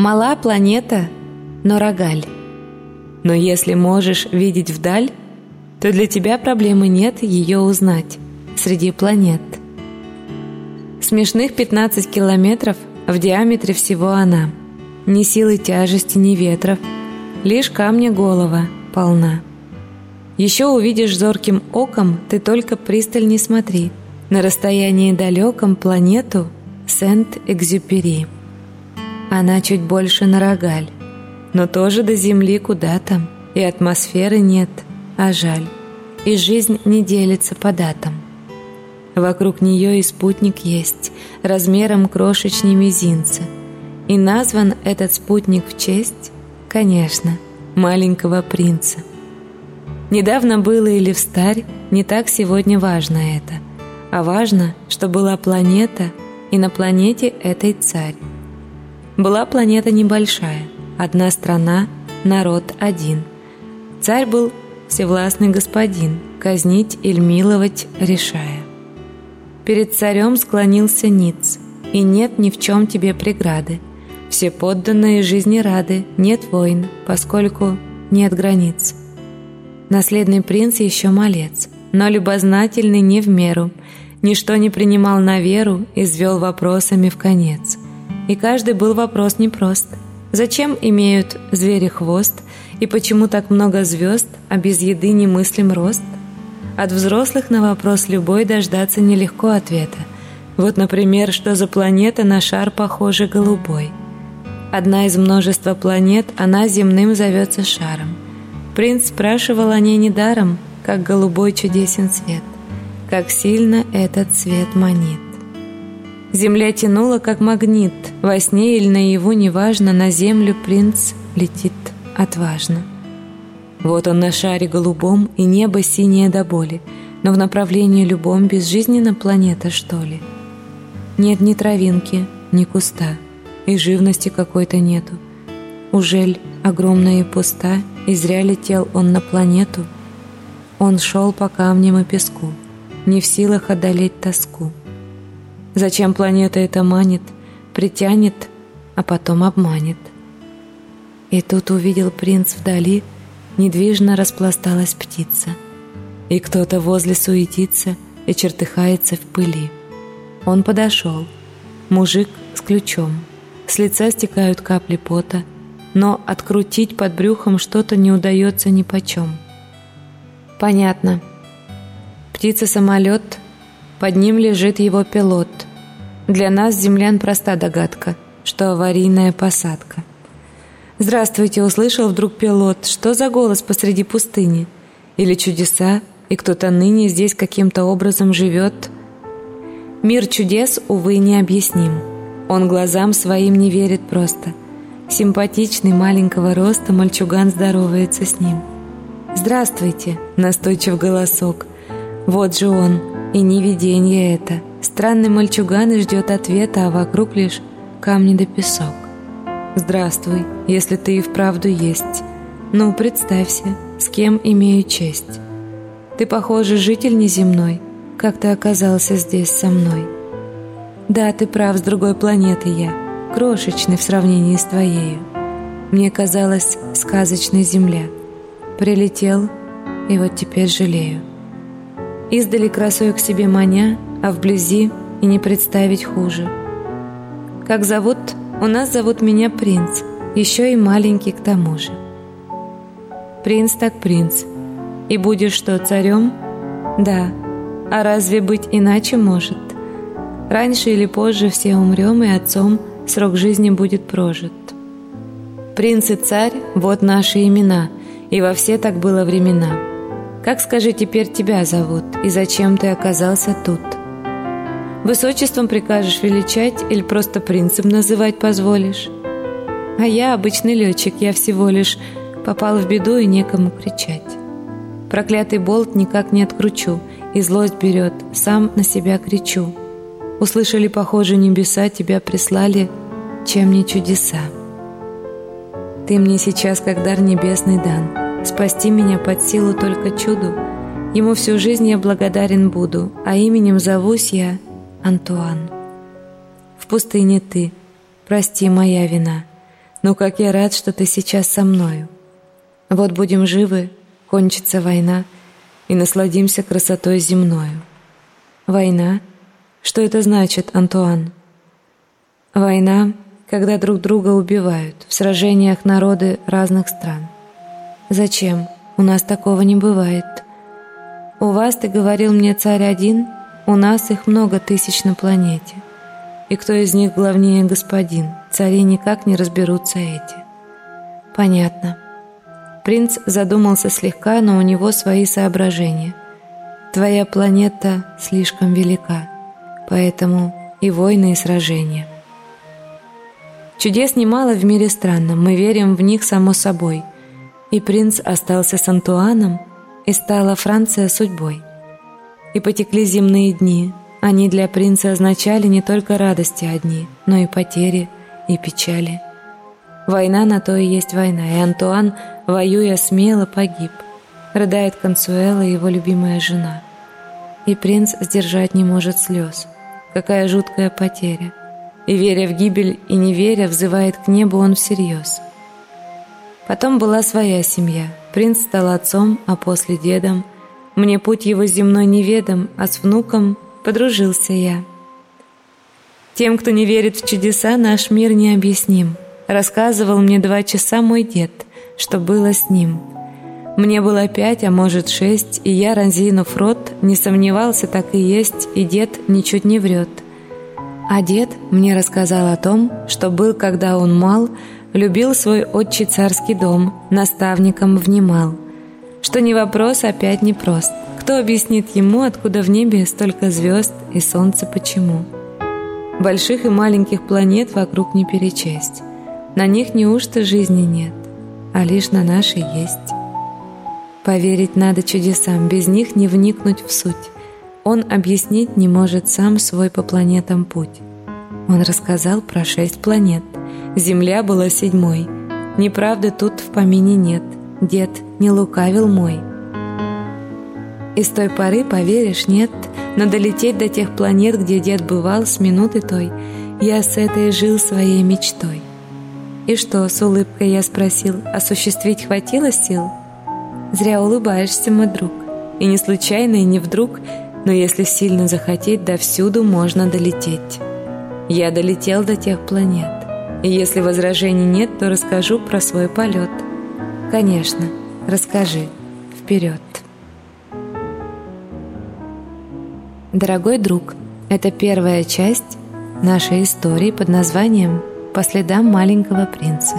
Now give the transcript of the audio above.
Мала планета, но рогаль. Но если можешь видеть вдаль, то для тебя проблемы нет ее узнать среди планет. Смешных 15 километров в диаметре всего она. Ни силы тяжести, ни ветров, лишь камня голова полна. Еще увидишь зорким оком, ты только пристальней смотри. На расстоянии далеком планету Сент-Экзюпери. Она чуть больше на рогаль, но тоже до Земли куда там, и атмосферы нет, а жаль. И жизнь не делится по датам. Вокруг нее и спутник есть, размером крошечней мизинца. И назван этот спутник в честь, конечно, маленького принца. Недавно было или встарь, не так сегодня важно это. А важно, что была планета, и на планете этой царь. Была планета небольшая, одна страна, народ один. Царь был всевластный господин, казнить или миловать решая. Перед царем склонился Ниц, и нет ни в чем тебе преграды. Все подданные жизни рады, нет войн, поскольку нет границ. Наследный принц еще малец, но любознательный не в меру, ничто не принимал на веру и звел вопросами в конец. И каждый был вопрос непрост. Зачем имеют звери хвост, и почему так много звезд, а без еды не мыслим рост? От взрослых на вопрос любой дождаться нелегко ответа. Вот, например, что за планета на шар похожа голубой. Одна из множества планет, она земным зовется шаром – Принц спрашивал о ней недаром, как голубой чудесен цвет, как сильно этот цвет манит. Земля тянула, как магнит, во сне или наяву, неважно, на землю принц летит отважно. Вот он на шаре голубом, и небо синее до боли, но в направлении любом безжизненна планета, что ли? Нет ни травинки, ни куста, и живности какой-то нету. Ужель огромная и пуста, и зря летел он на планету. Он шел по камням и песку, не в силах одолеть тоску. Зачем планета это манит, притянет, а потом обманет? И тут увидел принц вдали, недвижно распласталась птица. И кто-то возле суетится и чертыхается в пыли. Он подошел. Мужик с ключом. С лица стекают капли пота, но открутить под брюхом что-то не удается ни почем. Понятно. Птица-самолет, под ним лежит его пилот. Для нас, землян, проста догадка, что аварийная посадка. «Здравствуйте!» — услышал вдруг пилот. «Что за голос посреди пустыни? Или чудеса, и кто-то ныне здесь каким-то образом живет?» Мир чудес, увы, необъясним. Он глазам своим не верит просто — Симпатичный маленького роста мальчуган здоровается с ним. «Здравствуйте!» – настойчив голосок. Вот же он, и не видение это. Странный мальчуган и ждет ответа, а вокруг лишь камни да песок. «Здравствуй, если ты и вправду есть. Ну, представься, с кем имею честь. Ты, похоже, житель неземной. Как ты оказался здесь со мной?» «Да, ты прав, с другой планеты я крошечный в сравнении с твоею. Мне казалась сказочная земля. Прилетел, и вот теперь жалею. Издали красою к себе маня, а вблизи и не представить хуже. Как зовут? У нас зовут меня принц, еще и маленький к тому же. Принц так принц. И будешь что, царем? Да. А разве быть иначе может? Раньше или позже все умрем, и отцом – срок жизни будет прожит. Принц и царь – вот наши имена, и во все так было времена. Как, скажи, теперь тебя зовут, и зачем ты оказался тут? Высочеством прикажешь величать или просто принцем называть позволишь? А я обычный летчик, я всего лишь попал в беду и некому кричать. Проклятый болт никак не откручу, и злость берет, сам на себя кричу. Услышали, похоже, небеса, тебя прислали, чем не чудеса. Ты мне сейчас как дар небесный дан, спасти меня под силу только чуду. Ему всю жизнь я благодарен буду, а именем зовусь я Антуан. В пустыне ты, прости моя вина. Ну как я рад, что ты сейчас со мною. Вот будем живы, кончится война, и насладимся красотой земною. Война? Что это значит, Антуан? Война, когда друг друга убивают в сражениях народы разных стран. Зачем? У нас такого не бывает. У вас, ты говорил мне, царь один, у нас их много тысяч на планете. И кто из них главнее господин? Цари никак не разберутся эти. Понятно. Принц задумался слегка, но у него свои соображения. Твоя планета слишком велика, поэтому и войны, и сражения. Чудес немало в мире странном, мы верим в них само собой. И принц остался с Антуаном, и стала Франция судьбой. И потекли земные дни, они для принца означали не только радости одни, но и потери, и печали. Война на то и есть война, и Антуан, воюя смело, погиб. Рыдает Консуэла, его любимая жена. И принц сдержать не может слез. Какая жуткая потеря. И веря в гибель, и не веря, взывает к небу он всерьез. Потом была своя семья. Принц стал отцом, а после дедом. Мне путь его земной неведом, а с внуком подружился я. Тем, кто не верит в чудеса, наш мир необъясним. Рассказывал мне два часа мой дед, что было с ним. Мне было пять, а может шесть, и я, разинув рот, не сомневался, так и есть, и дед ничуть не врет. А дед мне рассказал о том, что был, когда он мал, любил свой отчий царский дом, наставником внимал, что не вопрос опять не прост. Кто объяснит ему, откуда в небе столько звезд и солнце почему? Больших и маленьких планет вокруг не перечесть. На них неужто жизни нет, а лишь на нашей есть. Поверить надо чудесам, без них не вникнуть в суть. Он объяснить не может сам свой по планетам путь. Он рассказал про шесть планет. Земля была седьмой. Неправды тут в помине нет. Дед не лукавил мой. И с той поры, поверишь, нет, но долететь до тех планет, где дед бывал с минуты той, я с этой жил своей мечтой. И что, с улыбкой я спросил, осуществить хватило сил? Зря улыбаешься, мой друг. И не случайно, и не вдруг, но если сильно захотеть, до всюду можно долететь. Я долетел до тех планет. И если возражений нет, то расскажу про свой полет. Конечно, расскажи. Вперед. Дорогой друг, это первая часть нашей истории под названием «По следам маленького принца».